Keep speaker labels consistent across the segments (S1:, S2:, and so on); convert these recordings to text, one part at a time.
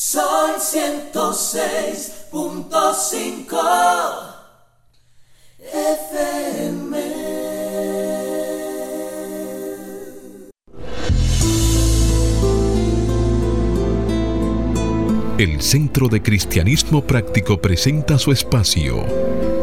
S1: Sol 106.5 FM.
S2: El Centro de Cristianismo Práctico presenta su espacio.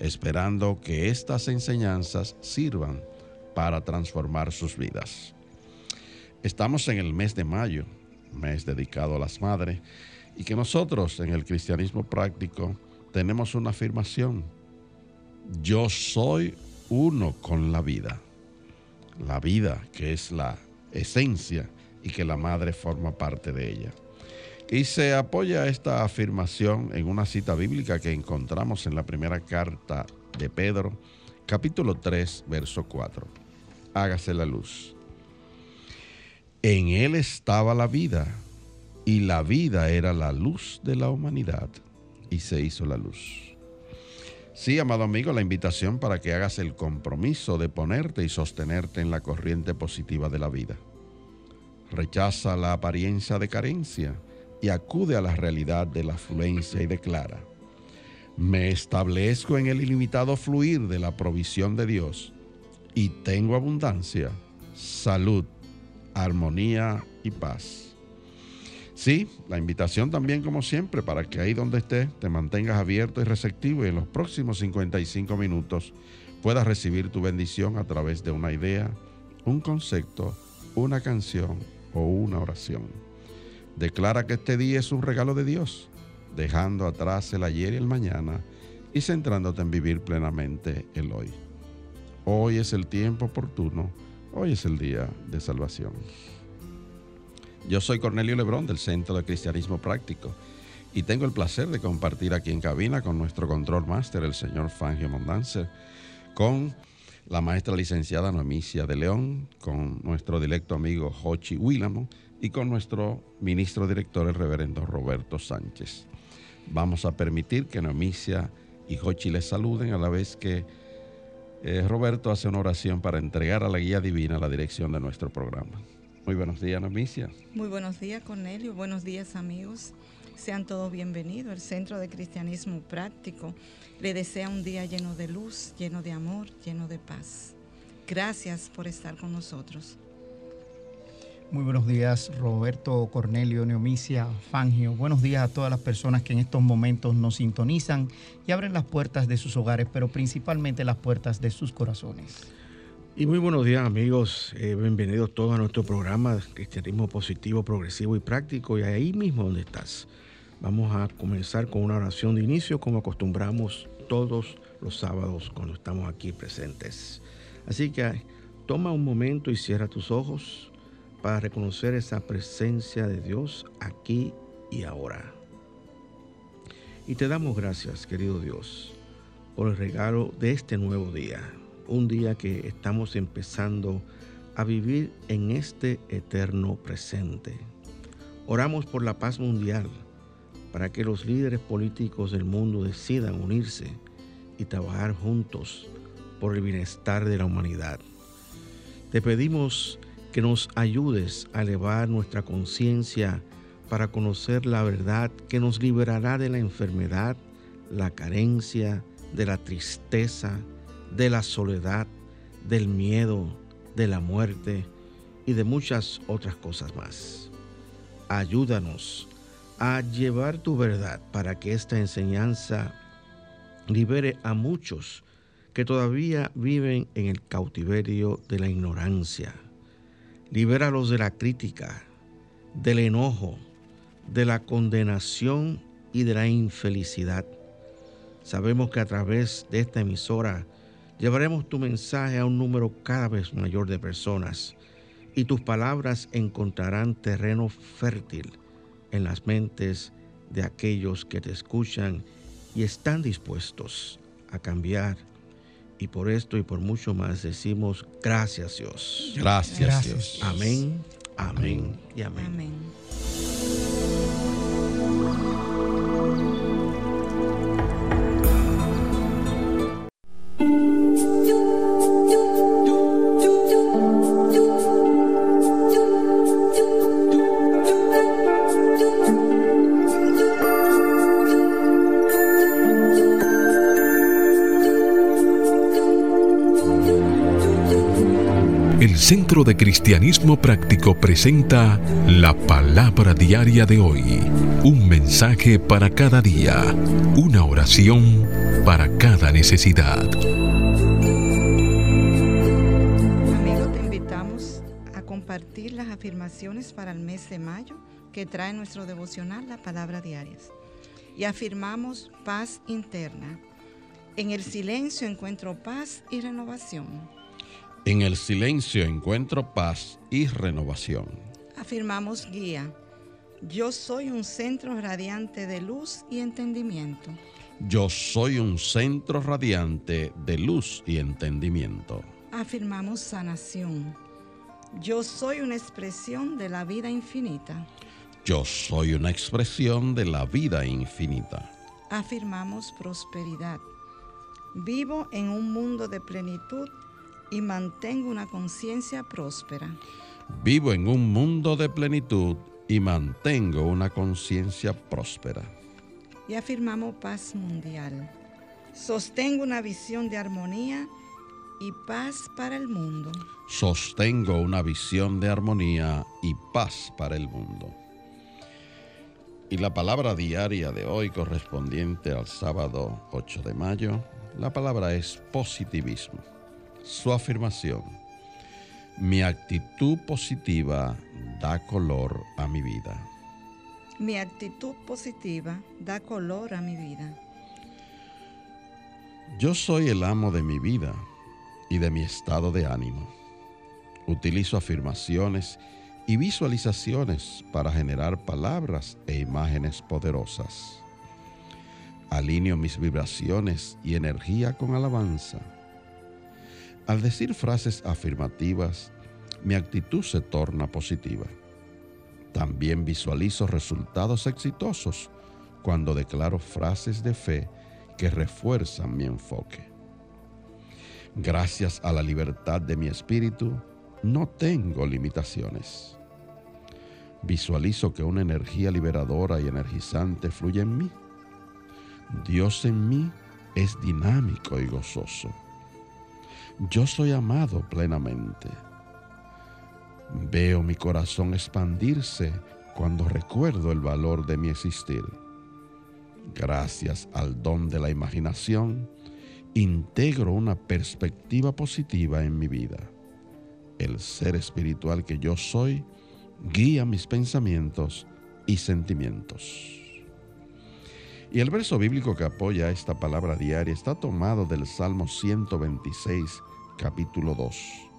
S3: esperando que estas enseñanzas sirvan para transformar sus vidas. Estamos en el mes de mayo, mes dedicado a las madres, y que nosotros en el cristianismo práctico tenemos una afirmación. Yo soy uno con la vida. La vida que es la esencia y que la madre forma parte de ella. Y se apoya esta afirmación en una cita bíblica que encontramos en la primera carta de Pedro, capítulo 3, verso 4. Hágase la luz. En él estaba la vida, y la vida era la luz de la humanidad, y se hizo la luz. Sí, amado amigo, la invitación para que hagas el compromiso de ponerte y sostenerte en la corriente positiva de la vida. Rechaza la apariencia de carencia y acude a la realidad de la afluencia y declara, me establezco en el ilimitado fluir de la provisión de Dios y tengo abundancia, salud, armonía y paz. Sí, la invitación también como siempre para que ahí donde estés te mantengas abierto y receptivo y en los próximos 55 minutos puedas recibir tu bendición a través de una idea, un concepto, una canción o una oración. Declara que este día es un regalo de Dios, dejando atrás el ayer y el mañana y centrándote en vivir plenamente el hoy. Hoy es el tiempo oportuno, hoy es el día de salvación. Yo soy Cornelio Lebrón del Centro de Cristianismo Práctico y tengo el placer de compartir aquí en cabina con nuestro control máster, el señor Fangio Mondanzer, con la maestra licenciada Noemicia de León, con nuestro directo amigo Jochi Willamo y con nuestro ministro director, el reverendo Roberto Sánchez. Vamos a permitir que Noemicia y Jochi les saluden a la vez que eh, Roberto hace una oración para entregar a la guía divina la dirección de nuestro programa. Muy buenos días, Noemicia.
S4: Muy buenos días, Cornelio. Buenos días, amigos. Sean todos bienvenidos. El Centro de Cristianismo Práctico le desea un día lleno de luz, lleno de amor, lleno de paz. Gracias por estar con nosotros.
S5: Muy buenos días, Roberto, Cornelio, Neomicia, Fangio. Buenos días a todas las personas que en estos momentos nos sintonizan y abren las puertas de sus hogares, pero principalmente las puertas de sus corazones.
S6: Y muy buenos días, amigos. Eh, bienvenidos todos a nuestro programa Cristianismo Positivo, Progresivo y Práctico. Y ahí mismo donde estás. Vamos a comenzar con una oración de inicio, como acostumbramos todos los sábados cuando estamos aquí presentes. Así que toma un momento y cierra tus ojos para reconocer esa presencia de Dios aquí y ahora. Y te damos gracias, querido Dios, por el regalo de este nuevo día, un día que estamos empezando a vivir en este eterno presente. Oramos por la paz mundial, para que los líderes políticos del mundo decidan unirse y trabajar juntos por el bienestar de la humanidad. Te pedimos que nos ayudes a elevar nuestra conciencia para conocer la verdad que nos liberará de la enfermedad, la carencia, de la tristeza, de la soledad, del miedo, de la muerte y de muchas otras cosas más. Ayúdanos a llevar tu verdad para que esta enseñanza libere a muchos que todavía viven en el cautiverio de la ignorancia. Libéralos de la crítica, del enojo, de la condenación y de la infelicidad. Sabemos que a través de esta emisora llevaremos tu mensaje a un número cada vez mayor de personas y tus palabras encontrarán terreno fértil en las mentes de aquellos que te escuchan y están dispuestos a cambiar. Y por esto y por mucho más decimos gracias Dios.
S3: Gracias,
S5: Gracias.
S3: Dios.
S6: Amén, amén y amén.
S4: Amén.
S2: Centro de Cristianismo Práctico presenta la palabra diaria de hoy. Un mensaje para cada día. Una oración para cada necesidad.
S4: Amigos, te invitamos a compartir las afirmaciones para el mes de mayo que trae nuestro devocional, la palabra diarias. Y afirmamos paz interna. En el silencio encuentro paz y renovación.
S3: En el silencio encuentro paz y renovación.
S4: Afirmamos guía. Yo soy un centro radiante de luz y entendimiento.
S3: Yo soy un centro radiante de luz y entendimiento.
S4: Afirmamos sanación. Yo soy una expresión de la vida infinita.
S3: Yo soy una expresión de la vida infinita.
S4: Afirmamos prosperidad. Vivo en un mundo de plenitud y mantengo una conciencia próspera.
S3: Vivo en un mundo de plenitud y mantengo una conciencia próspera.
S4: Y afirmamos paz mundial. Sostengo una visión de armonía y paz para el mundo.
S3: Sostengo una visión de armonía y paz para el mundo. Y la palabra diaria de hoy correspondiente al sábado 8 de mayo, la palabra es positivismo. Su afirmación, mi actitud positiva da color a mi vida.
S4: Mi actitud positiva da color a mi vida.
S3: Yo soy el amo de mi vida y de mi estado de ánimo. Utilizo afirmaciones y visualizaciones para generar palabras e imágenes poderosas. Alineo mis vibraciones y energía con alabanza. Al decir frases afirmativas, mi actitud se torna positiva. También visualizo resultados exitosos cuando declaro frases de fe que refuerzan mi enfoque. Gracias a la libertad de mi espíritu, no tengo limitaciones. Visualizo que una energía liberadora y energizante fluye en mí. Dios en mí es dinámico y gozoso. Yo soy amado plenamente. Veo mi corazón expandirse cuando recuerdo el valor de mi existir. Gracias al don de la imaginación, integro una perspectiva positiva en mi vida. El ser espiritual que yo soy guía mis pensamientos y sentimientos. Y el verso bíblico que apoya esta palabra diaria está tomado del Salmo 126, capítulo 2.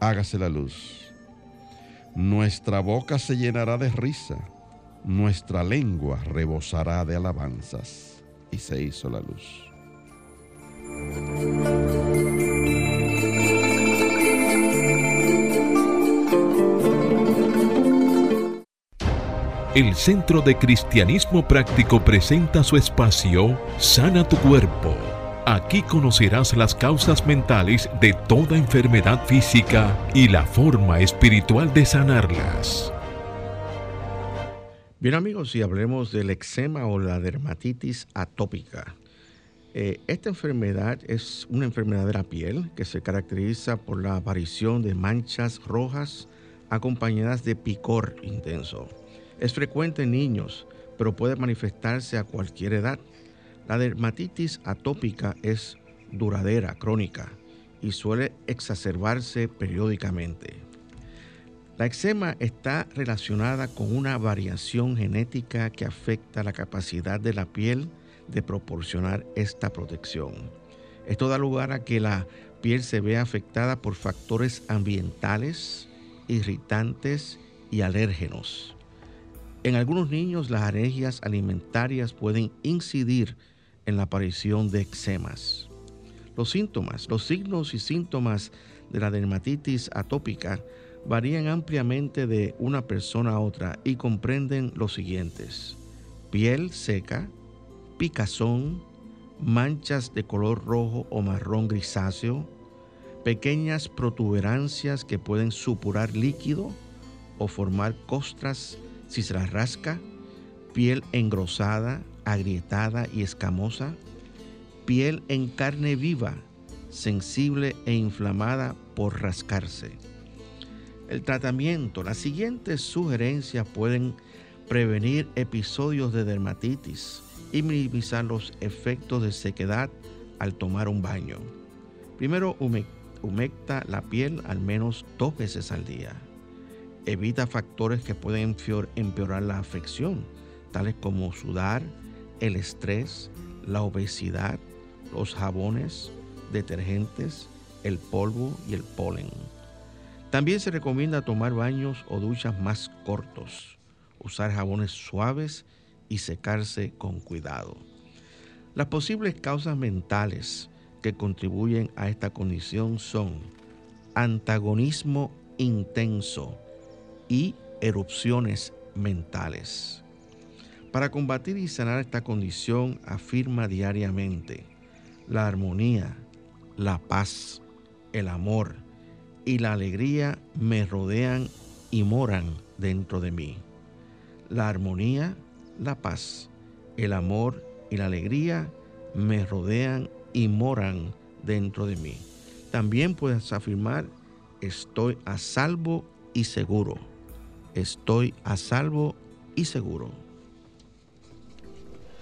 S3: Hágase la luz. Nuestra boca se llenará de risa, nuestra lengua rebosará de alabanzas. Y se hizo la luz.
S2: El Centro de Cristianismo Práctico presenta su espacio Sana tu Cuerpo. Aquí conocerás las causas mentales de toda enfermedad física y la forma espiritual de sanarlas.
S6: Bien amigos, y hablemos del eczema o la dermatitis atópica. Eh, esta enfermedad es una enfermedad de la piel que se caracteriza por la aparición de manchas rojas acompañadas de picor intenso. Es frecuente en niños, pero puede manifestarse a cualquier edad. La dermatitis atópica es duradera, crónica, y suele exacerbarse periódicamente. La eczema está relacionada con una variación genética que afecta la capacidad de la piel de proporcionar esta protección. Esto da lugar a que la piel se vea afectada por factores ambientales, irritantes y alérgenos. En algunos niños las alergias alimentarias pueden incidir en la aparición de eczemas. Los síntomas, los signos y síntomas de la dermatitis atópica varían ampliamente de una persona a otra y comprenden los siguientes. Piel seca, picazón, manchas de color rojo o marrón grisáceo, pequeñas protuberancias que pueden supurar líquido o formar costras si se las rasca, piel engrosada, agrietada y escamosa, piel en carne viva, sensible e inflamada por rascarse. El tratamiento, las siguientes sugerencias pueden prevenir episodios de dermatitis y minimizar los efectos de sequedad al tomar un baño. Primero, humecta la piel al menos dos veces al día. Evita factores que pueden empeorar la afección, tales como sudar, el estrés, la obesidad, los jabones, detergentes, el polvo y el polen. También se recomienda tomar baños o duchas más cortos, usar jabones suaves y secarse con cuidado. Las posibles causas mentales que contribuyen a esta condición son antagonismo intenso y erupciones mentales. Para combatir y sanar esta condición, afirma diariamente, la armonía, la paz, el amor y la alegría me rodean y moran dentro de mí. La armonía, la paz, el amor y la alegría me rodean y moran dentro de mí. También puedes afirmar, estoy a salvo y seguro. Estoy a salvo y seguro.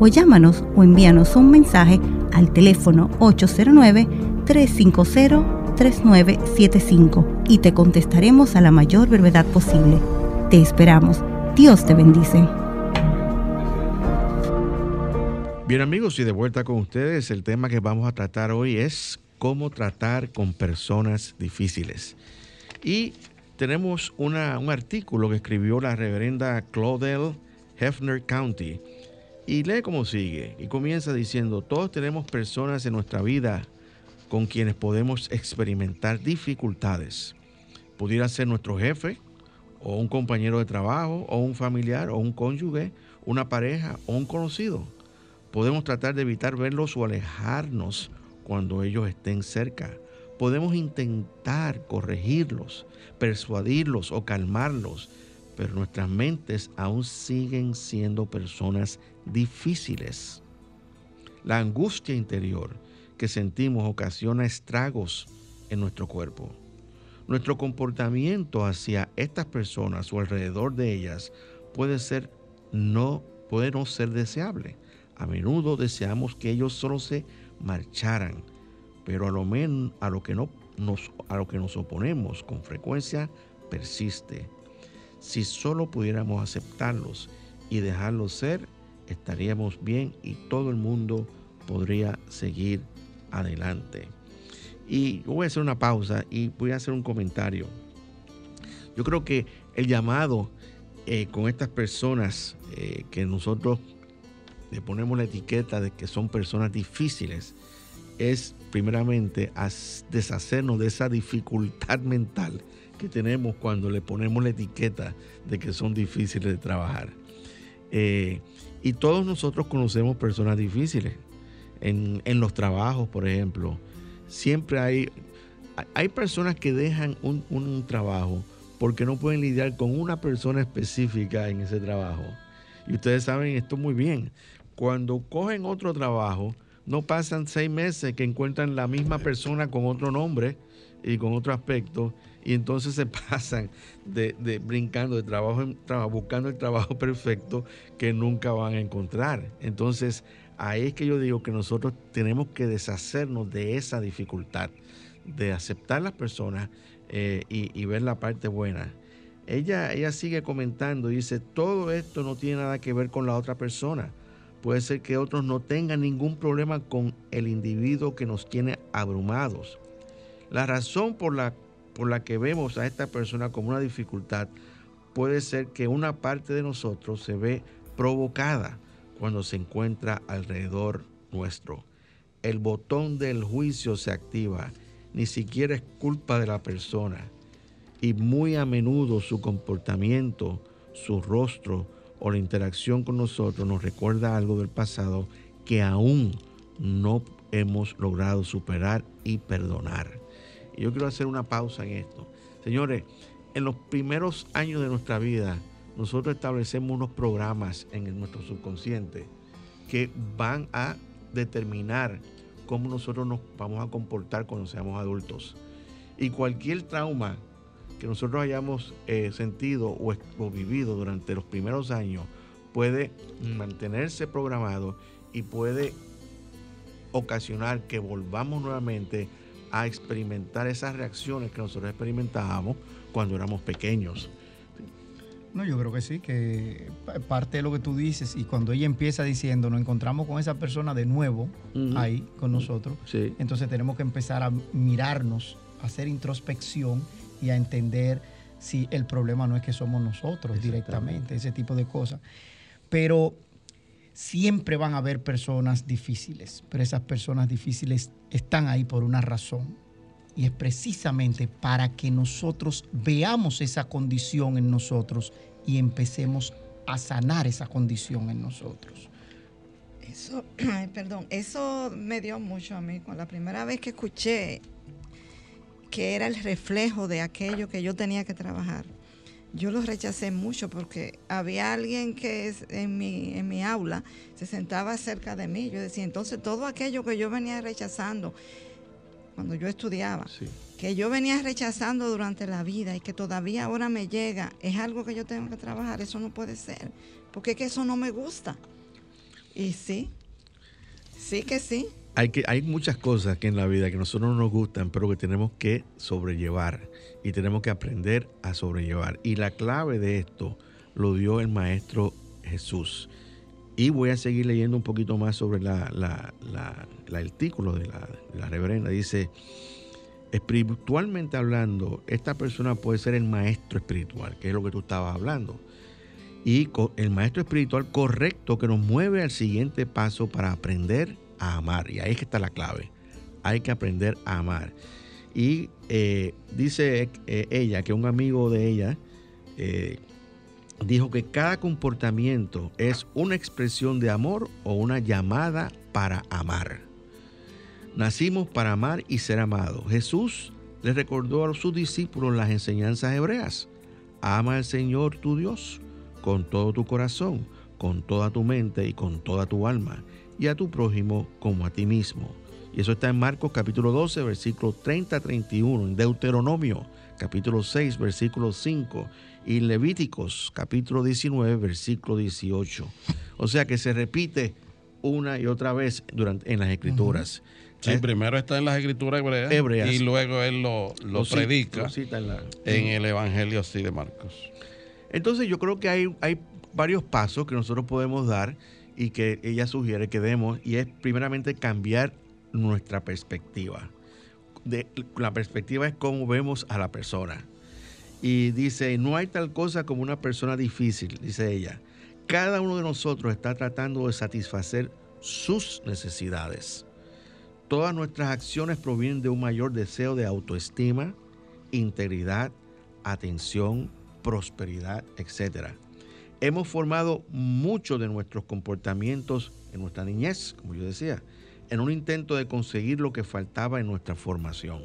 S7: o llámanos o envíanos un mensaje al teléfono 809-350-3975 y te contestaremos a la mayor brevedad posible. Te esperamos. Dios te bendice.
S6: Bien amigos, y de vuelta con ustedes, el tema que vamos a tratar hoy es cómo tratar con personas difíciles. Y tenemos un artículo que escribió la reverenda Claudel Hefner County y lee como sigue y comienza diciendo, todos tenemos personas en nuestra vida con quienes podemos experimentar dificultades. Pudiera ser nuestro jefe o un compañero de trabajo o un familiar o un cónyuge, una pareja o un conocido. Podemos tratar de evitar verlos o alejarnos cuando ellos estén cerca podemos intentar corregirlos, persuadirlos o calmarlos, pero nuestras mentes aún siguen siendo personas difíciles. La angustia interior que sentimos ocasiona estragos en nuestro cuerpo. Nuestro comportamiento hacia estas personas o alrededor de ellas puede ser no puede no ser deseable. A menudo deseamos que ellos solo se marcharan, pero a lo, men, a lo, que no nos, a lo que nos oponemos con frecuencia persiste. Si solo pudiéramos aceptarlos y dejarlos ser, estaríamos bien y todo el mundo podría seguir adelante. Y voy a hacer una pausa y voy a hacer un comentario. Yo creo que el llamado eh, con estas personas eh, que nosotros le ponemos la etiqueta de que son personas difíciles, es primeramente deshacernos de esa dificultad mental que tenemos cuando le ponemos la etiqueta de que son difíciles de trabajar. Eh, y todos nosotros conocemos personas difíciles. en, en los trabajos, por ejemplo. Siempre hay, hay personas que dejan un, un trabajo porque no pueden lidiar con una persona específica en ese trabajo. Y ustedes saben esto muy bien. Cuando cogen otro trabajo, no pasan seis meses que encuentran la misma persona con otro nombre y con otro aspecto y entonces se pasan de, brincando de trabajo en trabajo, buscando el trabajo perfecto que nunca van a encontrar. Entonces, ahí es que yo digo que nosotros tenemos que deshacernos de esa dificultad, de aceptar las personas eh, y, ver la parte buena. Ella, ella sigue comentando, dice, todo esto no tiene nada que ver con la otra persona. Puede ser que otros no tengan ningún problema con el individuo que nos tiene abrumados. La razón por la por la que vemos a esta persona como una dificultad puede ser que una parte de nosotros se ve provocada cuando se encuentra alrededor nuestro. El botón del juicio se activa, ni siquiera es culpa de la persona. Y muy a menudo su comportamiento, su rostro o la interacción con nosotros nos recuerda algo del pasado que aún no hemos logrado superar y perdonar yo quiero hacer una pausa en esto. Señores, en los primeros años de nuestra vida, nosotros establecemos unos programas en nuestro subconsciente que van a determinar cómo nosotros nos vamos a comportar cuando seamos adultos. Y cualquier trauma que nosotros hayamos eh, sentido o, o vivido durante los primeros años puede mantenerse programado y puede ocasionar que volvamos nuevamente a experimentar esas reacciones que nosotros experimentábamos cuando éramos pequeños.
S5: No, yo creo que sí, que parte de lo que tú dices y cuando ella empieza diciendo, nos encontramos con esa persona de nuevo ahí con nosotros, entonces tenemos que empezar a mirarnos, a hacer introspección y a entender si el problema no es que somos nosotros directamente, ese tipo de cosas. Pero siempre van a haber personas difíciles, pero esas personas difíciles están ahí por una razón. Y es precisamente para que nosotros veamos esa condición en nosotros y empecemos a sanar esa condición en nosotros.
S4: Eso, perdón, eso me dio mucho a mí. Con la primera vez que escuché que era el reflejo de aquello que yo tenía que trabajar, yo lo rechacé mucho porque había alguien que en mi, en mi aula se sentaba cerca de mí. Yo decía, entonces todo aquello que yo venía rechazando cuando yo estudiaba, que yo venía rechazando durante la vida y que todavía ahora me llega, es algo que yo tengo que trabajar. Eso no puede ser, porque es que eso no me gusta. Y sí, sí que sí.
S6: Hay, que, hay muchas cosas que en la vida que nosotros no nos gustan, pero que tenemos que sobrellevar y tenemos que aprender a sobrellevar. Y la clave de esto lo dio el Maestro Jesús. Y voy a seguir leyendo un poquito más sobre la, el artículo de la, la reverenda. Dice, espiritualmente hablando, esta persona puede ser el maestro espiritual, que es lo que tú estabas hablando. Y el maestro espiritual correcto que nos mueve al siguiente paso para aprender amar. Y ahí es que está la clave. Hay que aprender a amar. Y eh, dice eh, ella que un amigo de ella eh, dijo que cada comportamiento es una expresión de amor o una llamada para amar. Nacimos para amar y ser amados. Jesús le recordó a sus discípulos las enseñanzas hebreas. Ama al Señor tu Dios con todo tu corazón, con toda tu mente y con toda tu alma, y a tu prójimo como a ti mismo. Y eso está en Marcos capítulo 12, versículo 30-31, en Deuteronomio capítulo 6, versículo 5, y Levíticos capítulo 19, versículo 18. O sea que se repite una y otra vez durante, en las escrituras.
S3: Sí, primero está en las escrituras hebreas, y luego él lo, predica en, el Evangelio así de Marcos.
S6: Entonces yo creo que hay, hay varios pasos que nosotros podemos dar y que ella sugiere que demos y es primeramente cambiar nuestra perspectiva. La perspectiva es cómo vemos a la persona. Y dice, no hay tal cosa como una persona difícil, dice ella. Cada uno de nosotros está tratando de satisfacer sus necesidades. Todas nuestras acciones provienen de un mayor deseo de autoestima, integridad, atención, prosperidad, etc. Hemos formado mucho de nuestros comportamientos en nuestra niñez, como yo decía, en un intento de conseguir lo que faltaba en nuestra formación.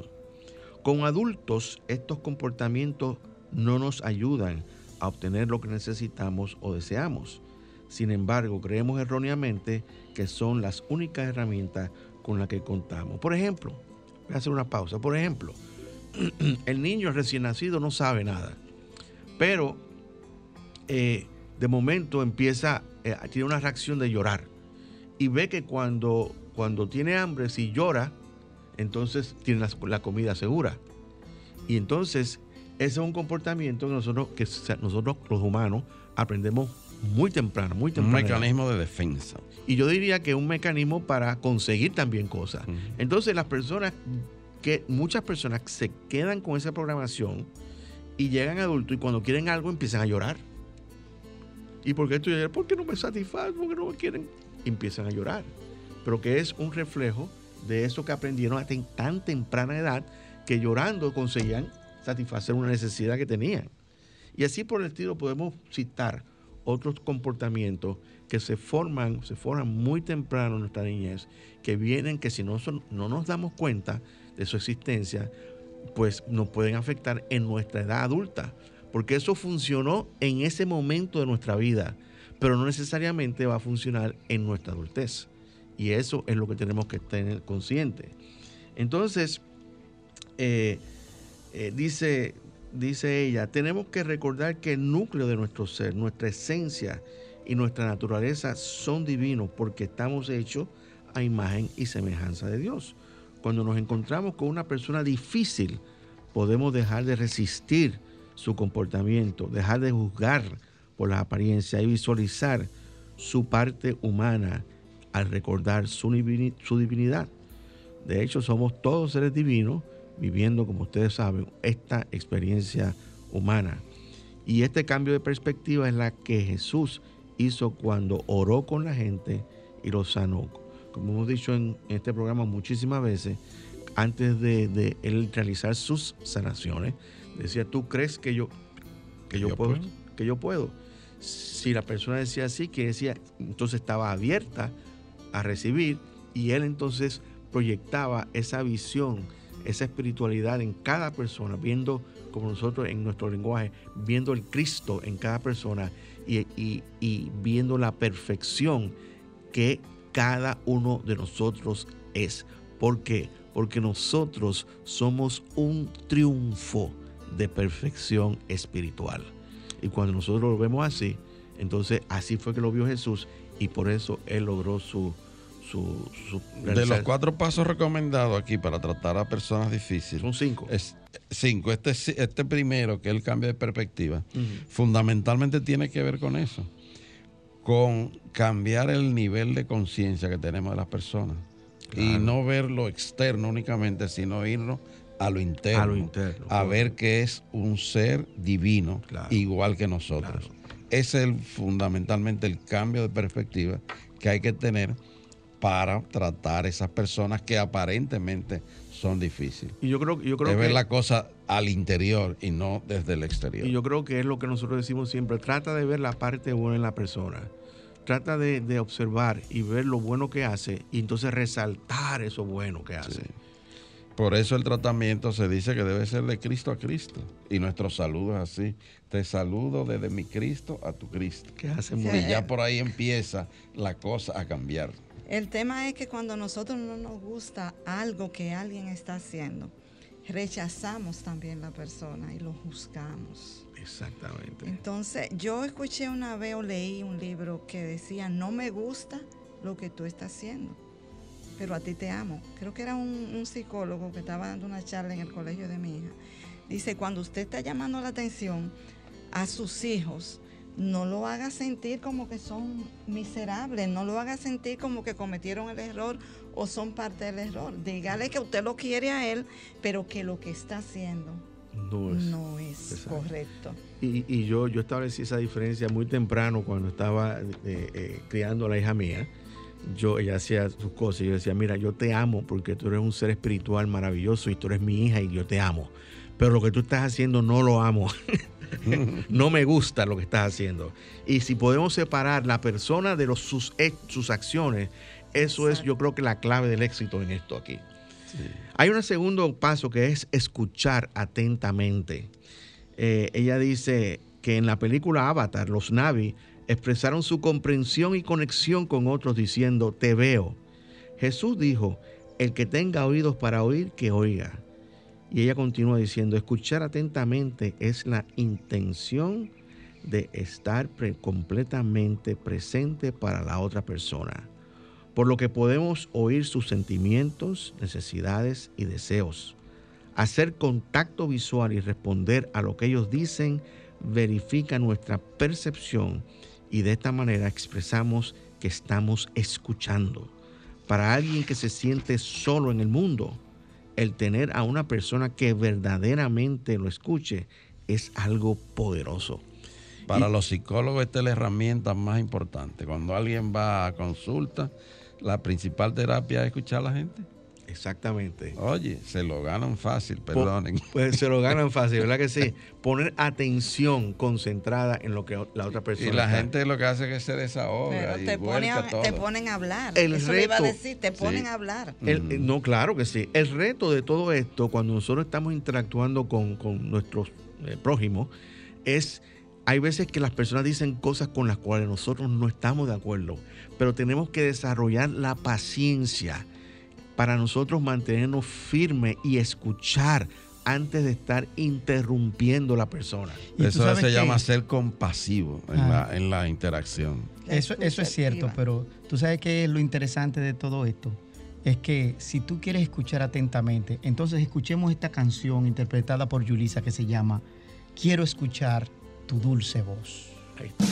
S6: Con adultos, estos comportamientos no nos ayudan a obtener lo que necesitamos o deseamos. Sin embargo, creemos erróneamente que son las únicas herramientas con las que contamos. Por ejemplo, voy a hacer una pausa. Por ejemplo, el niño recién nacido no sabe nada, pero eh, de momento empieza, eh, tiene una reacción de llorar y ve que cuando, cuando tiene hambre, si llora, entonces tiene la, la comida segura. Y entonces ese es un comportamiento que nosotros, que nosotros los humanos aprendemos muy temprano, muy temprano.
S3: Un mecanismo de defensa.
S6: Y yo diría que un mecanismo para conseguir también cosas. Entonces las personas, que muchas personas se quedan con esa programación y llegan adultos y cuando quieren algo empiezan a llorar. ¿Y por qué estoy llorando? ¿Por qué no me satisfacen? ¿Por qué no me quieren? Empiezan a llorar. Pero que es un reflejo de eso que aprendieron a tan temprana edad que llorando conseguían satisfacer una necesidad que tenían. Y así por el estilo podemos citar otros comportamientos que se forman, se forman muy temprano en nuestra niñez, que vienen que si no, no nos damos cuenta de su existencia, pues nos pueden afectar en nuestra edad adulta, porque eso funcionó en ese momento de nuestra vida, pero no necesariamente va a funcionar en nuestra adultez. Y eso es lo que tenemos que tener consciente. Entonces, eh, eh, dice, dice ella, tenemos que recordar que el núcleo de nuestro ser, nuestra esencia y nuestra naturaleza son divinos porque estamos hechos a imagen y semejanza de Dios. Cuando nos encontramos con una persona difícil, podemos dejar de resistir su comportamiento, dejar de juzgar por las apariencias y visualizar su parte humana al recordar su, divinidad. De hecho, somos todos seres divinos viviendo, como ustedes saben, esta experiencia humana. Y este cambio de perspectiva es la que Jesús hizo cuando oró con la gente y los sanó. Como hemos dicho en este programa muchísimas veces, antes de, él realizar sus sanaciones, decía, ¿tú crees que yo, que yo, puedo, Que yo puedo. Si la persona decía así, que decía, entonces estaba abierta a recibir y él entonces proyectaba esa visión esa espiritualidad en cada persona, viendo como nosotros en nuestro lenguaje, viendo el Cristo en cada persona y, viendo la perfección que cada uno de nosotros es. ¿Por qué? Porque nosotros somos un triunfo de perfección espiritual. Y cuando nosotros lo vemos así, entonces así fue que lo vio Jesús y por eso Él logró su,
S3: de los cuatro pasos recomendados aquí para tratar a personas difíciles.
S6: Son cinco.
S3: Es, cinco. Este, este primero, que es el cambio de perspectiva, fundamentalmente tiene que ver con eso. Con cambiar el nivel de conciencia que tenemos de las personas. Y no ver lo externo únicamente, sino irnos a lo interno. A, lo interno, a ver que es un ser divino, igual que nosotros. Ese es fundamentalmente el cambio de perspectiva que hay que tener para tratar esas personas que aparentemente son difíciles.
S6: Y yo creo, yo creo
S3: de ver la cosa al interior y no desde el exterior.
S6: Y yo creo que es lo que nosotros decimos siempre, trata de ver la parte buena en la persona. Trata de, observar y ver lo bueno que hace y entonces resaltar eso bueno que hace.
S3: Por eso el tratamiento se dice que debe ser de Cristo a Cristo. Y nuestro saludo es así. Te saludo desde mi Cristo a tu Cristo.
S6: Que hace
S3: muy Y ya por ahí empieza la cosa a cambiar.
S4: El tema es que cuando nosotros no nos gusta algo que alguien está haciendo, rechazamos también la persona y lo juzgamos.
S6: Exactamente.
S4: Entonces, yo escuché una vez o leí un libro que decía, no me gusta lo que tú estás haciendo, pero a ti te amo. Creo que era un, un psicólogo que estaba dando una charla en el colegio de mi hija. Dice, cuando usted está llamando la atención a sus hijos, no lo haga sentir como que son miserables, no lo haga sentir como que cometieron el error o son parte del error. Dígale que usted lo quiere a él, pero que lo que está haciendo no es, correcto.
S6: Y, yo, yo establecí esa diferencia muy temprano cuando estaba eh, eh, criando a la hija mía. Yo, ella hacía sus cosas y yo decía, mira, yo te amo porque tú eres un ser espiritual maravilloso y tú eres mi hija y yo te amo. Pero lo que tú estás haciendo no lo amo. no me gusta lo que estás haciendo. Y si podemos separar la persona de los, sus, sus acciones,
S8: Eso es, yo creo que la clave del éxito en esto aquí. Hay un segundo paso que es escuchar atentamente. Eh, ella dice que en la película Avatar, los Navi expresaron su comprensión y conexión con otros diciendo, te veo. Jesús dijo, el que tenga oídos para oír, que oiga. Y ella continúa diciendo, escuchar atentamente es la intención de estar completamente presente para la otra persona, por lo que podemos oír sus sentimientos, necesidades y deseos. Hacer contacto visual y responder a lo que ellos dicen verifica nuestra percepción y de esta manera expresamos que estamos escuchando. Para alguien que se siente solo en el mundo, el tener a una persona que verdaderamente lo escuche es algo poderoso.
S3: Para los psicólogos esta es la herramienta más importante. Cuando alguien va a consulta, la principal terapia es escuchar a la gente.
S8: Exactamente.
S3: Oye, se lo ganan fácil, perdonen.
S8: Pues se lo ganan fácil, ¿verdad que sí? Poner atención concentrada en lo que la otra persona.
S3: Y la gente lo que hace es que se desahoga.
S4: Pero
S3: y
S4: te, pone a-
S3: todo.
S4: te ponen a hablar.
S8: El
S4: Eso le iba a
S8: reto-
S4: decir, te ponen
S3: Sí.
S4: a hablar.
S8: El- eh, no, claro que sí. El reto de todo esto, cuando nosotros estamos interactuando con, con nuestros eh, prójimos, es, hay veces que las personas dicen cosas con las cuales nosotros no estamos de acuerdo, pero tenemos que desarrollar la paciencia para nosotros mantenernos firmes y escuchar antes de estar interrumpiendo a la persona.
S3: Eso se
S5: que-
S3: llama ser compasivo en,
S5: Ah.
S3: la, en la interacción.
S5: Eso, eso es cierto, pero tú sabes que es lo interesante de todo esto. Es que si tú quieres escuchar atentamente, entonces escuchemos esta canción interpretada por Yulisa que se llama Quiero escuchar tu dulce voz.
S8: Ahí está.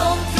S9: don't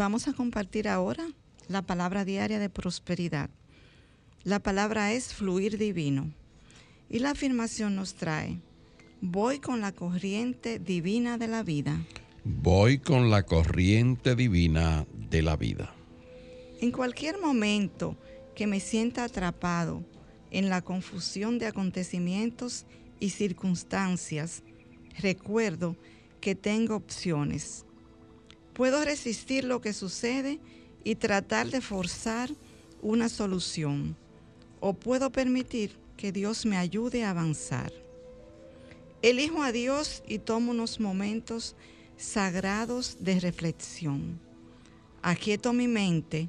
S4: Vamos a compartir ahora la palabra diaria de prosperidad. La palabra es fluir divino. Y la afirmación nos trae, voy con la corriente divina de la vida.
S3: Voy con la corriente divina de la vida.
S4: En cualquier momento que me sienta atrapado en la confusión de acontecimientos y circunstancias, recuerdo que tengo opciones. Puedo resistir lo que sucede y tratar de forzar una solución o puedo permitir que Dios me ayude a avanzar. Elijo a Dios y tomo unos momentos sagrados de reflexión. Aquieto mi mente,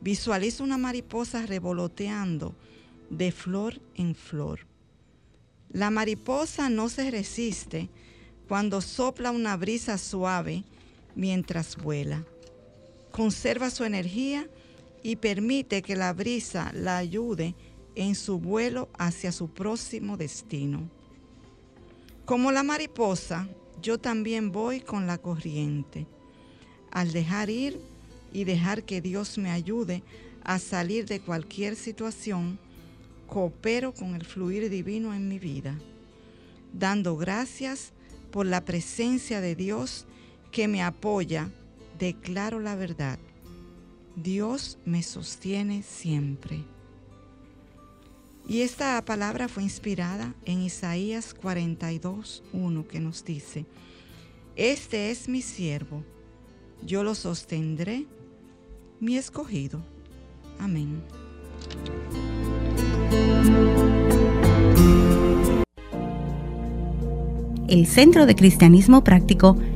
S4: visualizo una mariposa revoloteando de flor en flor. La mariposa no se resiste cuando sopla una brisa suave mientras vuela. Conserva su energía y permite que la brisa la ayude en su vuelo hacia su próximo destino. Como la mariposa, yo también voy con la corriente. Al dejar ir y dejar que Dios me ayude a salir de cualquier situación, coopero con el fluir divino en mi vida, dando gracias por la presencia de Dios que me apoya, declaro la verdad Dios me sostiene siempre. Y esta palabra fue inspirada en Isaías 42, 1, que nos dice, Este es mi siervo, yo lo sostendré, mi escogido. Amén.
S7: El Centro de Cristianismo Práctico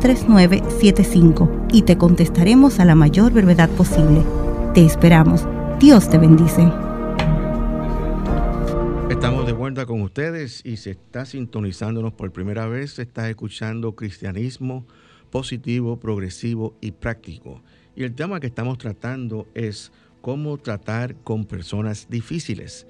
S7: 809-350-3975 y te contestaremos a la mayor brevedad posible. Te esperamos. Dios te bendice.
S6: Estamos de vuelta con ustedes y si está sintonizándonos por primera vez, estás escuchando cristianismo positivo, progresivo y práctico. Y el tema que estamos tratando es cómo tratar con personas difíciles.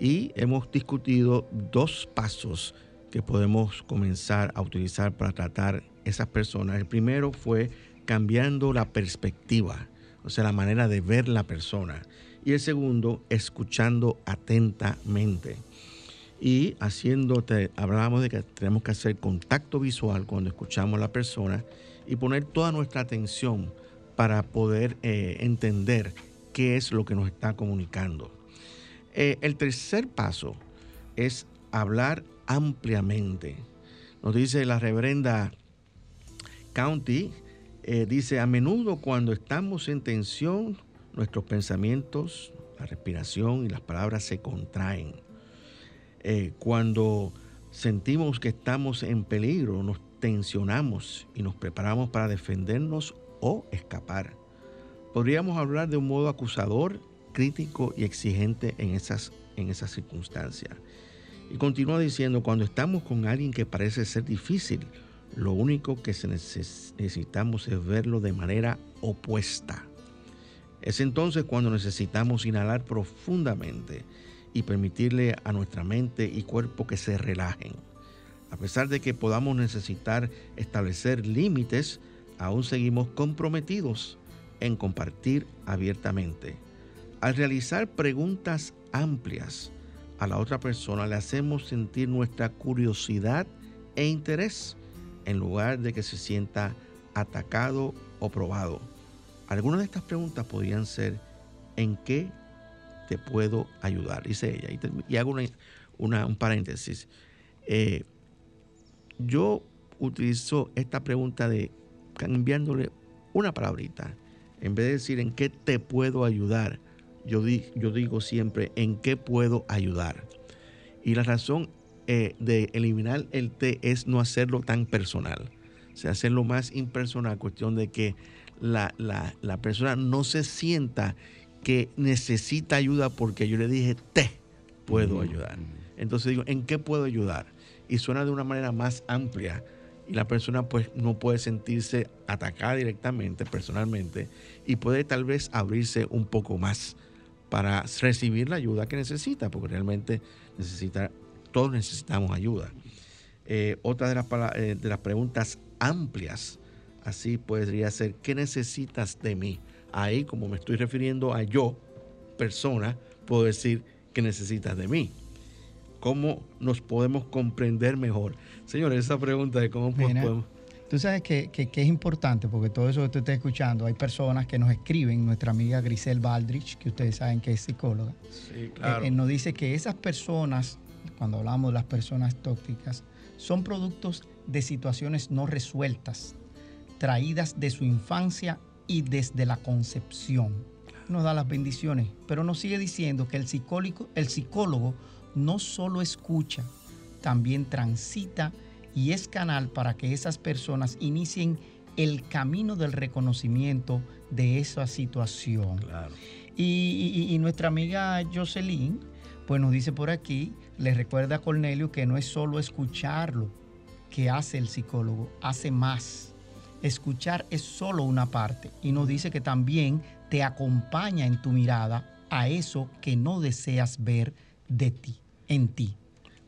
S6: Y hemos discutido dos pasos que podemos comenzar a utilizar para tratar esas personas. El primero fue cambiando la perspectiva o sea, la manera de ver la persona. Y el segundo, escuchando atentamente. Y haciéndote, hablábamos de que tenemos que hacer contacto visual cuando escuchamos a la persona y poner toda nuestra atención para poder eh, entender qué es lo que nos está comunicando. Eh, el tercer paso es hablar ampliamente. Nos dice la reverenda County eh, dice, a menudo cuando estamos en tensión, nuestros pensamientos, la respiración y las palabras se contraen. Eh, cuando sentimos que estamos en peligro, nos tensionamos y nos preparamos para defendernos o escapar. Podríamos hablar de un modo acusador, crítico y exigente en esas, en esas circunstancias. Y continúa diciendo, cuando estamos con alguien que parece ser difícil, lo único que necesitamos es verlo de manera opuesta. Es entonces cuando necesitamos inhalar profundamente y permitirle a nuestra mente y cuerpo que se relajen. A pesar de que podamos necesitar establecer límites, aún seguimos comprometidos en compartir abiertamente. Al realizar preguntas amplias a la otra persona, le hacemos sentir nuestra curiosidad e interés en lugar de que se sienta atacado o probado. Algunas de estas preguntas podrían ser, ¿en qué te puedo ayudar? Dice ella. Y, hago una, una- un paréntesis. Eh, yo utilizo esta pregunta de cambiándole una palabrita. En vez de decir en qué te puedo ayudar, yo, di- yo digo siempre en qué puedo ayudar. Y la razón eh, de eliminar el te es no hacerlo tan personal. O sea, hacerlo más impersonal, cuestión de que la, la- la persona no se sienta que necesita ayuda porque yo le dije te puedo ayudar. Entonces digo, ¿en qué puedo ayudar? Y suena de una manera más amplia y la persona pues no puede sentirse atacada directamente, personalmente, y puede tal vez abrirse un poco más para recibir la ayuda que necesita, porque realmente necesita, todos necesitamos ayuda. Eh, otra de las, eh, de las preguntas amplias, así podría ser, ¿qué necesitas de mí? Ahí, como me estoy refiriendo a yo, persona, puedo decir, ¿qué necesitas de mí? ¿Cómo nos podemos comprender mejor? Señores, esa pregunta de cómo
S5: Mira,
S6: podemos...
S5: Tú sabes que, que- que es importante, porque todo eso que tú estás escuchando, hay personas que nos escriben, nuestra amiga Grisel Baldrich, que ustedes saben que es psicóloga,
S6: Sí,
S5: eh, eh, nos dice que esas personas, cuando hablamos de las personas tóxicas, son productos de situaciones no resueltas, traídas de su infancia y desde la concepción. Nos da las bendiciones, pero nos sigue diciendo que el psicólogo, el psicólogo no solo escucha, también transita y es canal para que esas personas inicien el camino del reconocimiento de esa situación.
S6: Claro.
S5: Y, y- y nuestra amiga Jocelyn, pues nos dice por aquí, le recuerda a Cornelio que no es solo escucharlo que hace el psicólogo, hace más. Escuchar es solo una parte y nos dice que también te acompaña en tu mirada a eso que no deseas ver de ti, en ti.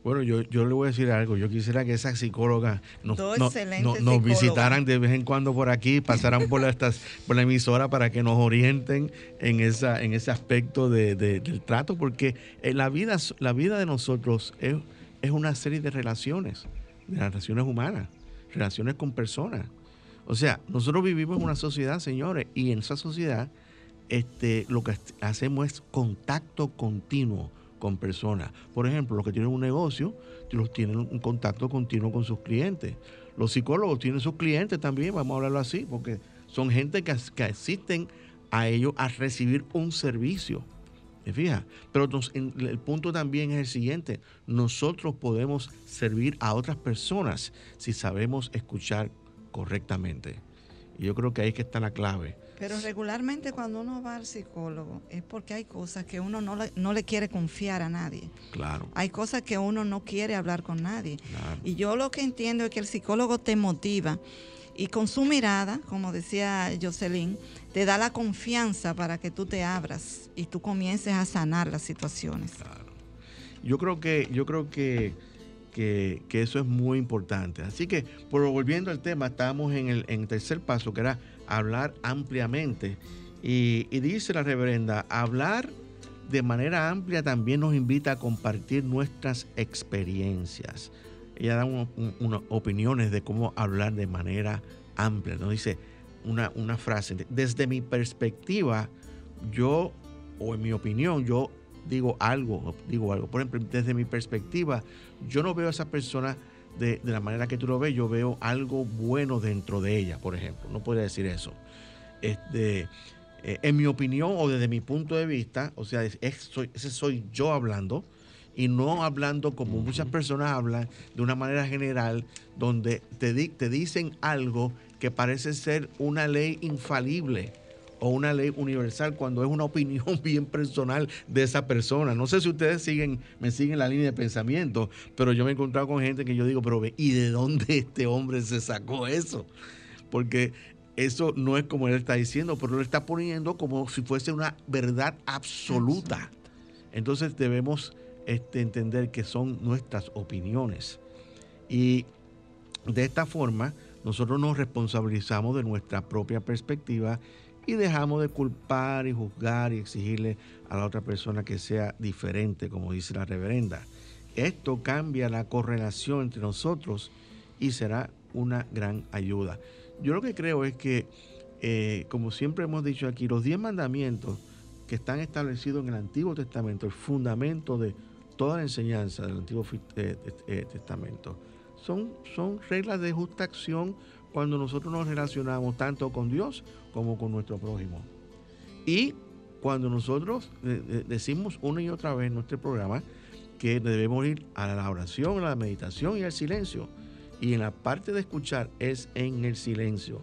S6: Bueno, yo, yo le voy a decir algo. Yo quisiera que esas psicólogas nos, no- no- nos visitaran de vez en cuando por aquí, pasaran por, la, estas- por la emisora para que nos orienten en, esa, en ese aspecto de- de- del trato, porque eh, la, vida, la vida de nosotros es, es una serie de relaciones, de las relaciones humanas, relaciones con personas. O sea, nosotros vivimos en una sociedad, señores, y en esa sociedad este, lo que hacemos es contacto continuo con personas. Por ejemplo, los que tienen un negocio, los tienen un contacto continuo con sus clientes. Los psicólogos tienen sus clientes también, vamos a hablarlo así, porque son gente que, que asisten a ellos a recibir un servicio. ¿Te fijas? Pero el punto también es el siguiente. Nosotros podemos servir a otras personas si sabemos escuchar correctamente. Y yo creo que ahí es que está la clave.
S4: Pero regularmente cuando uno va al psicólogo es porque hay cosas que uno no le, no le quiere confiar a nadie.
S6: Claro.
S4: Hay cosas que uno no quiere hablar con nadie.
S6: Claro.
S4: Y yo lo que entiendo es que el psicólogo te motiva y con su mirada, como decía Jocelyn, te da la confianza para que tú te abras y tú comiences a sanar las situaciones.
S6: Yo creo que, yo creo que, que, que eso es muy importante. Así que, por volviendo al tema, estamos en el, en el tercer paso, que era hablar ampliamente. Y, dice la reverenda, hablar de manera amplia también nos invita a compartir nuestras experiencias. Ella da un- un- unas opiniones de cómo hablar de manera amplia. Nos dice una, una frase, desde mi perspectiva, yo, o en mi opinión, yo digo algo, digo algo. Por ejemplo, desde mi perspectiva, yo no veo a esa persona de, de la manera que tú lo ves, yo veo algo bueno dentro de ella, por ejemplo. No podría decir eso. Este, eh, en mi opinión o desde mi punto de vista, o sea, es- es- soy- ese soy yo hablando y no hablando como muchas personas hablan de una manera general, donde te, di- te dicen algo que parece ser una ley infalible o una ley universal cuando es una opinión bien personal de esa persona. No sé si ustedes siguen, me siguen la línea de pensamiento, pero yo me he encontrado con gente que yo digo, pero ¿y de dónde este hombre se sacó eso? Porque eso no es como él está diciendo, pero lo está poniendo como si fuese una verdad absoluta. Entonces debemos este, entender que son nuestras opiniones. Y de esta forma, nosotros nos responsabilizamos de nuestra propia perspectiva y dejamos de culpar y juzgar y exigirle a la otra persona que sea diferente, como dice la reverenda. Esto cambia la correlación entre nosotros y será una gran ayuda. Yo lo que creo es que, eh, como siempre hemos dicho aquí, los diez mandamientos que están establecidos en el Antiguo Testamento, el fundamento de toda la enseñanza del Antiguo eh, eh, Testamento. Son, son reglas de justa acción cuando nosotros nos relacionamos tanto con Dios como con nuestro prójimo. Y cuando nosotros decimos una y otra vez en nuestro programa que debemos ir a la oración, a la meditación y al silencio. Y en la parte de escuchar es en el silencio.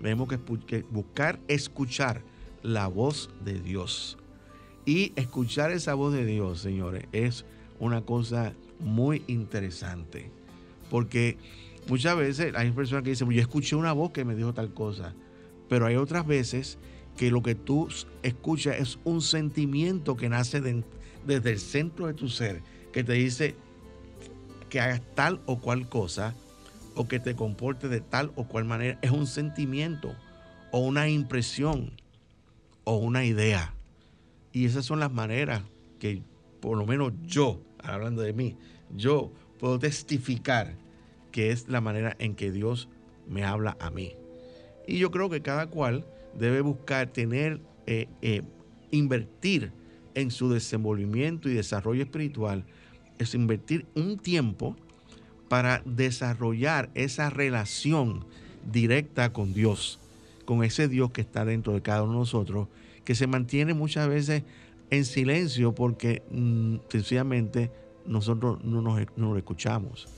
S6: Tenemos que buscar escuchar la voz de Dios. Y escuchar esa voz de Dios, señores, es una cosa muy interesante. Porque muchas veces hay personas que dicen, yo escuché una voz que me dijo tal cosa. Pero hay otras veces que lo que tú escuchas es un sentimiento que nace desde el centro de tu ser, que te dice que hagas tal o cual cosa o que te comportes de tal o cual manera. Es un sentimiento o una impresión o una idea. Y esas son las maneras que por lo menos yo, hablando de mí, yo puedo testificar que es la manera en que Dios me habla a mí. Y yo creo que cada cual debe buscar tener, eh, eh, invertir en su desenvolvimiento y desarrollo espiritual, es invertir un tiempo para desarrollar esa relación directa con Dios, con ese Dios que está dentro de cada uno de nosotros, que se mantiene muchas veces en silencio porque mm, sencillamente nosotros no nos, no lo escuchamos.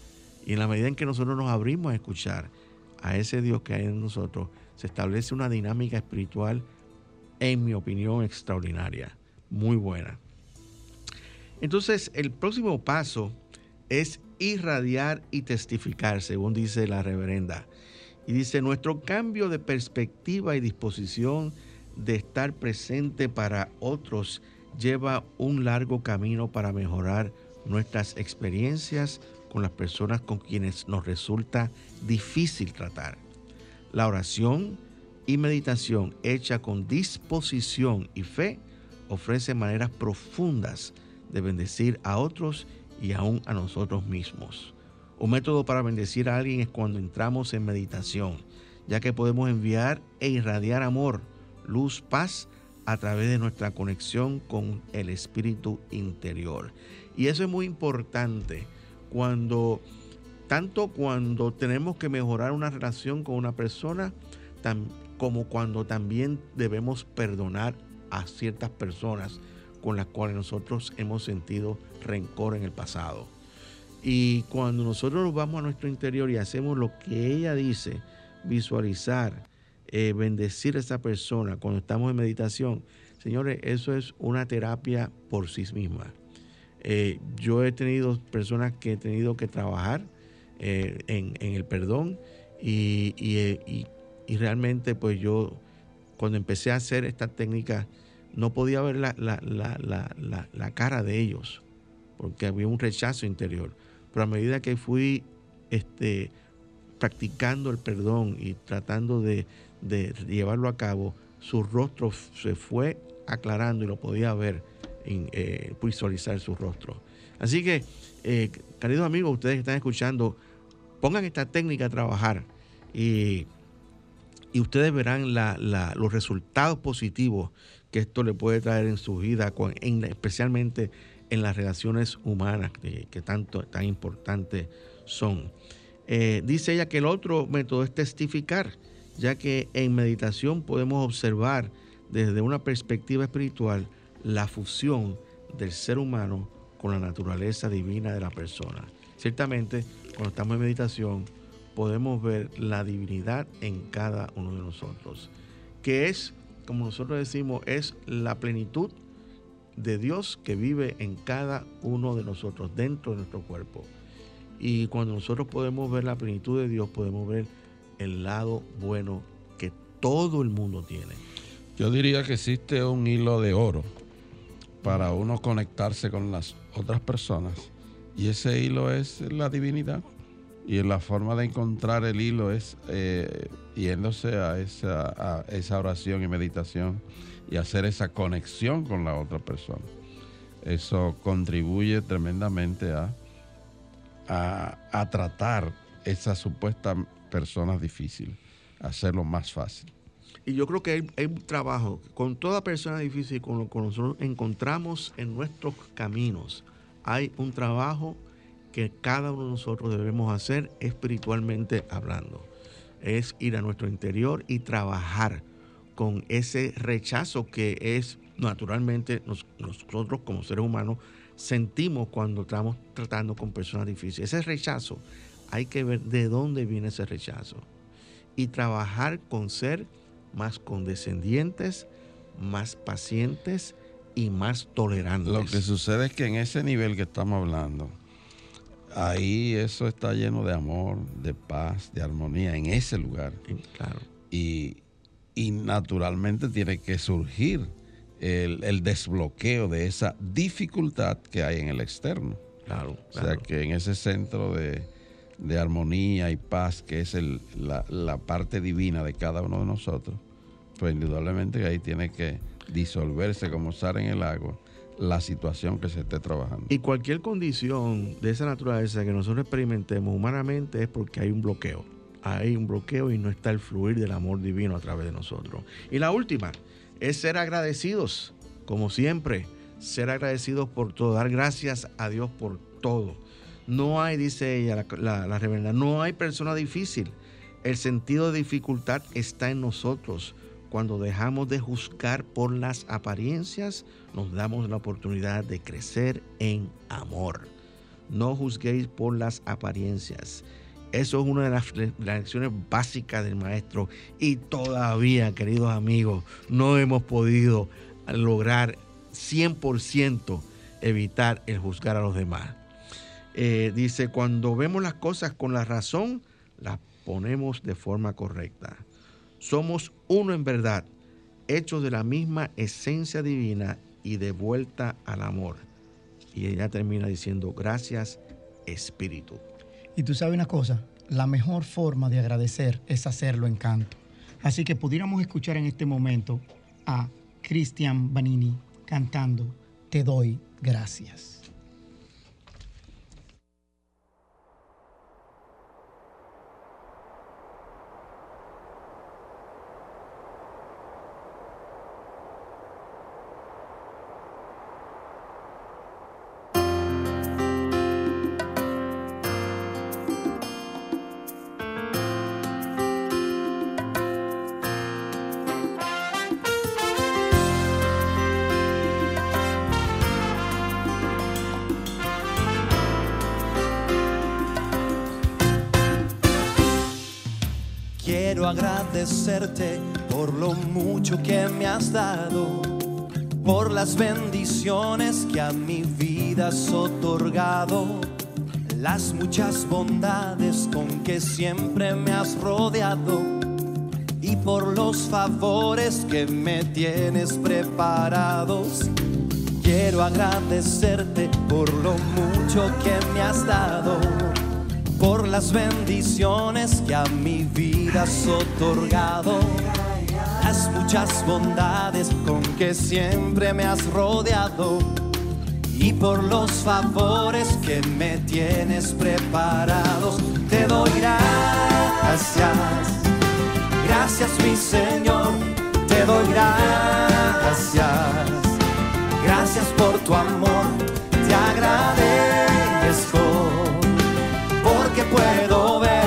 S6: Y en la medida en que nosotros nos abrimos a escuchar a ese Dios que hay en nosotros, se establece una dinámica espiritual, en mi opinión, extraordinaria, muy buena. Entonces, el próximo paso es irradiar y testificar, según dice la reverenda. Y dice, nuestro cambio de perspectiva y disposición de estar presente para otros lleva un largo camino para mejorar nuestras experiencias con las personas con quienes nos resulta difícil tratar. La oración y meditación hecha con disposición y fe ofrece maneras profundas de bendecir a otros y aún a nosotros mismos. Un método para bendecir a alguien es cuando entramos en meditación, ya que podemos enviar e irradiar amor, luz, paz a través de nuestra conexión con el espíritu interior. Y eso es muy importante cuando tanto cuando tenemos que mejorar una relación con una persona, como cuando también debemos perdonar a ciertas personas con las cuales nosotros hemos sentido rencor en el pasado. Y cuando nosotros nos vamos a nuestro interior y hacemos lo que ella dice, visualizar, eh, bendecir a esa persona cuando estamos en meditación, señores, eso es una terapia por sí misma. Eh, yo he tenido personas que he tenido que trabajar eh, en, el perdón y, y, realmente pues yo cuando empecé a hacer esta técnica no podía ver la, la, cara de ellos porque había un rechazo interior. Pero a medida que fui este, practicando el perdón y tratando de, llevarlo a cabo, su rostro se fue aclarando y lo podía ver, en, eh, visualizar su rostro. Así que, eh, queridos amigos, ustedes que están escuchando, pongan esta técnica a trabajar y, ustedes verán los resultados positivos que esto le puede traer en su vida, especialmente en las relaciones humanas que, tanto tan importantes son. Eh, dice ella que el otro método es testificar, ya que en meditación podemos observar desde una perspectiva espiritual la fusión del ser humano con la naturaleza divina de la persona. Ciertamente, cuando estamos en meditación, podemos ver la divinidad en cada uno de nosotros, que es, como nosotros decimos, es la plenitud de Dios que vive en cada uno de nosotros, dentro de nuestro cuerpo. Y cuando nosotros podemos ver la plenitud de Dios, podemos ver el lado bueno que todo el mundo tiene.
S3: Yo diría que existe un hilo de oro para uno conectarse con las otras personas. Y ese hilo es la divinidad. Y la forma de encontrar el hilo es eh, yéndose a esa, a esa oración y meditación y hacer esa conexión con la otra persona. Eso contribuye tremendamente a, a, a tratar esas supuestas personas difíciles, hacerlo más fácil.
S6: Y yo creo que hay, hay un trabajo con toda persona difícil, con lo que nosotros encontramos en nuestros caminos. Hay un trabajo que cada uno de nosotros debemos hacer espiritualmente hablando. Es ir a nuestro interior y trabajar con ese rechazo que es naturalmente nos- nosotros como seres humanos sentimos cuando estamos tratando con personas difíciles. Ese rechazo, hay que ver de dónde viene ese rechazo y trabajar con ser más condescendientes, más pacientes y más tolerantes.
S3: Lo que sucede es que en ese nivel que estamos hablando, ahí eso está lleno de amor, de paz, de armonía, en ese lugar.
S6: Claro.
S3: Y, y naturalmente tiene que surgir el, el desbloqueo de esa dificultad que hay en el externo.
S6: Claro,
S3: O sea que en ese centro de, de armonía y paz, que es el- la, la parte divina de cada uno de nosotros, pues indudablemente ahí tiene que disolverse como sal en el agua la situación que se esté trabajando.
S6: Y cualquier condición de esa naturaleza que nosotros experimentemos humanamente es porque hay un bloqueo. Hay un bloqueo y no está el fluir del amor divino a través de nosotros. Y la última es ser agradecidos, como siempre, ser agradecidos por todo, dar gracias a Dios por todo. No hay, dice ella, la, la, reverenda, no hay persona difícil. El sentido de dificultad está en nosotros. Cuando dejamos de juzgar por las apariencias, nos damos la oportunidad de crecer en amor. No juzguéis por las apariencias. Eso es una de las le- las lecciones básicas del maestro. Y todavía, queridos amigos, no hemos podido lograr 100% evitar el juzgar a los demás. Eh, dice, cuando vemos las cosas con la razón, las ponemos de forma correcta. Somos uno en verdad, hechos de la misma esencia divina y de vuelta al amor. Y ella termina diciendo, gracias Espíritu.
S5: Y tú sabes una cosa, la mejor forma de agradecer es hacerlo en canto. Así que pudiéramos escuchar en este momento a Cristian Banini cantando Te doy gracias.
S10: Agradecerte por lo mucho que me has dado, por las bendiciones que a mi vida has otorgado, las muchas bondades con que siempre me has rodeado y por los favores que me tienes preparados. Quiero agradecerte por lo mucho que me has dado por las bendiciones que a mi vida has otorgado, las muchas bondades con que siempre me has rodeado y por los favores que me tienes preparados. Te doy gracias, gracias mi Señor, te doy gracias, gracias por tu amor, te agradezco puedo ver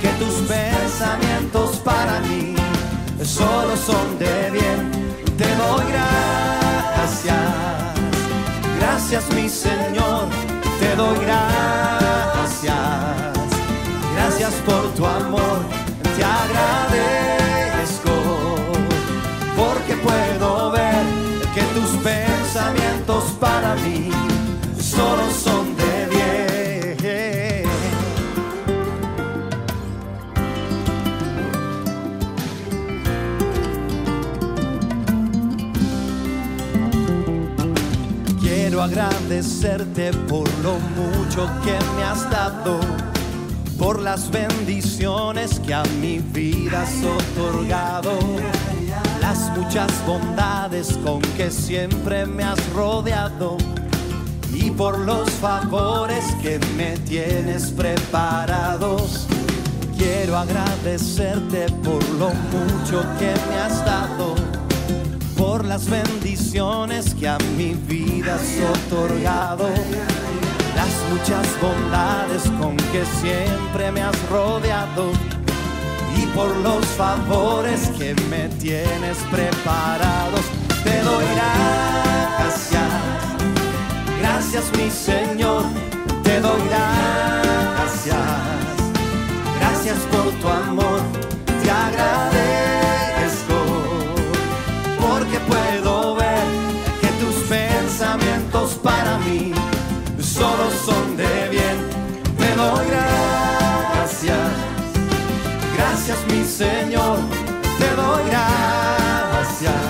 S10: que tus pensamientos para mí solo son de bien. Te doy gracias, gracias mi Señor, te doy gracias, gracias por tu amor, te agradezco, porque puedo ver que tus pensamientos para mí solo son agradecerte por lo mucho que me has dado, por las bendiciones que a mi vida has otorgado, las muchas bondades con que siempre me has rodeado y por los favores que me tienes preparados. Quiero agradecerte por lo mucho que me has dado, por las bendiciones que a mi vida has otorgado, las muchas bondades con que siempre me has rodeado y por los favores que me tienes preparados. Te doy gracias, gracias mi Señor, te doy gracias, gracias por tu amor, Señor, te doy gracias.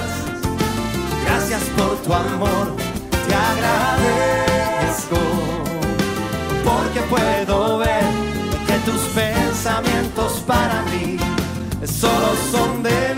S10: Gracias por tu amor, te agradezco. Porque puedo ver que tus pensamientos para mí solo son de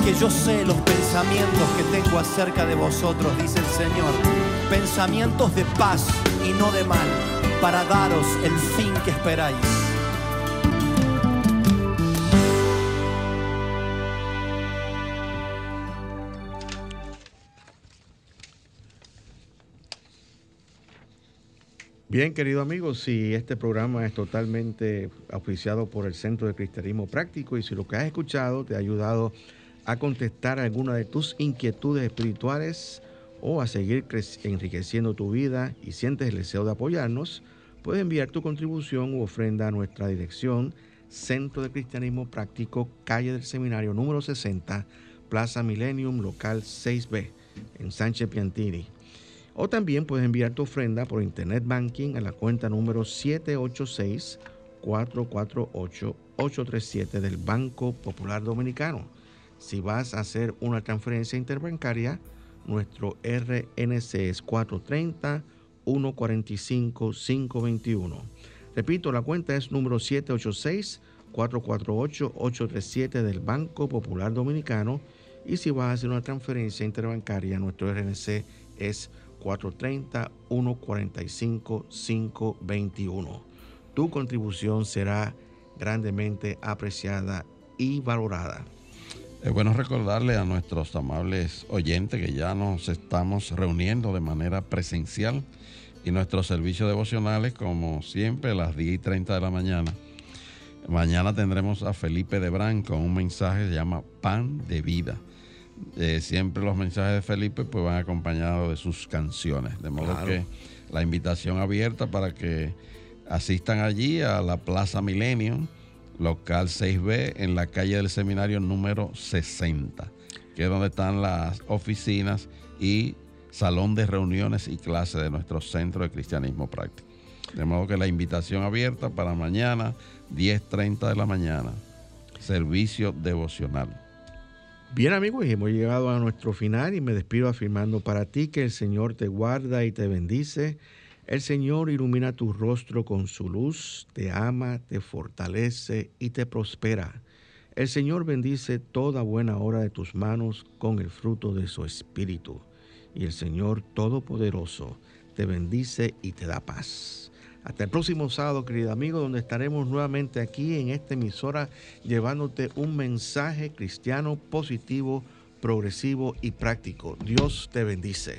S10: Porque yo sé los pensamientos que tengo acerca de vosotros, dice el Señor. Pensamientos de paz y no de mal, para daros el fin que esperáis.
S6: Bien, querido amigo, si este programa es totalmente auspiciado por el Centro de Cristianismo Práctico y si lo que has escuchado te ha ayudado contestar alguna de tus inquietudes espirituales o a seguir enriqueciendo tu vida y sientes el deseo de apoyarnos, puedes enviar tu contribución u ofrenda a nuestra dirección Centro de Cristianismo Práctico, calle del Seminario número 60, Plaza Millennium, local 6B, en Sánchez Piantini. O también puedes enviar tu ofrenda por Internet Banking a la cuenta número 786-448-837 del Banco Popular Dominicano. Si vas a hacer una transferencia interbancaria, nuestro RNC es 430-145-521. Repito, la cuenta es número 786-448-837 del Banco Popular Dominicano. Y si vas a hacer una transferencia interbancaria, nuestro RNC es 430-145-521. Tu contribución será grandemente apreciada y valorada.
S3: Es bueno recordarle a nuestros amables oyentes que ya nos estamos reuniendo de manera presencial y nuestros servicios devocionales, como siempre, a las 10 y 30 de la mañana. Mañana tendremos a Felipe Debrán con un mensaje que se llama Pan de Vida. Eh, siempre los mensajes de Felipe pues van acompañados de sus canciones. De modo
S6: Claro.
S3: que la invitación abierta para que asistan allí a la Plaza Millennium, local 6B, en la calle del seminario número 60, que es donde están las oficinas y salón de reuniones y clases de nuestro centro de cristianismo práctico. De modo que la invitación abierta para mañana, 10.30 de la mañana, servicio devocional.
S6: Bien amigos, hemos llegado a nuestro final y me despido afirmando para ti que el Señor te guarda y te bendice. El Señor ilumina tu rostro con su luz, te ama, te fortalece y te prospera. El Señor bendice toda buena obra de tus manos con el fruto de su espíritu. Y el Señor Todopoderoso te bendice y te da paz. Hasta el próximo sábado, querido amigo, donde estaremos nuevamente aquí en esta emisora llevándote un mensaje cristiano positivo, progresivo y práctico. Dios te bendice.